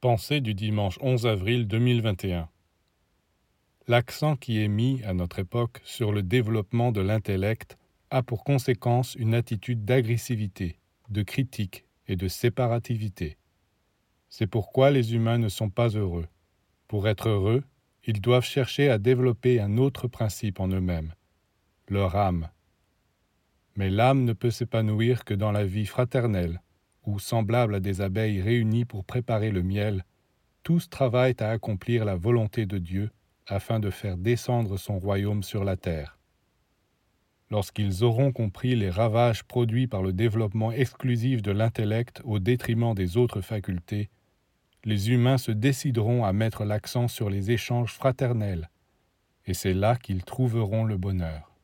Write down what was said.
Pensée du dimanche 11 avril 2021 L'accent qui est mis à notre époque sur le développement de l'intellect a pour conséquence une attitude d'agressivité, de critique et de séparativité. C'est pourquoi les humains ne sont pas heureux. Pour être heureux, ils doivent chercher à développer un autre principe en eux-mêmes, leur âme. Mais l'âme ne peut s'épanouir que dans la vie fraternelle, où, semblables à des abeilles réunies pour préparer le miel, tous travaillent à accomplir la volonté de Dieu afin de faire descendre son royaume sur la terre. Lorsqu'ils auront compris les ravages produits par le développement exclusif de l'intellect au détriment des autres facultés, les humains se décideront à mettre l'accent sur les échanges fraternels, et c'est là qu'ils trouveront le bonheur.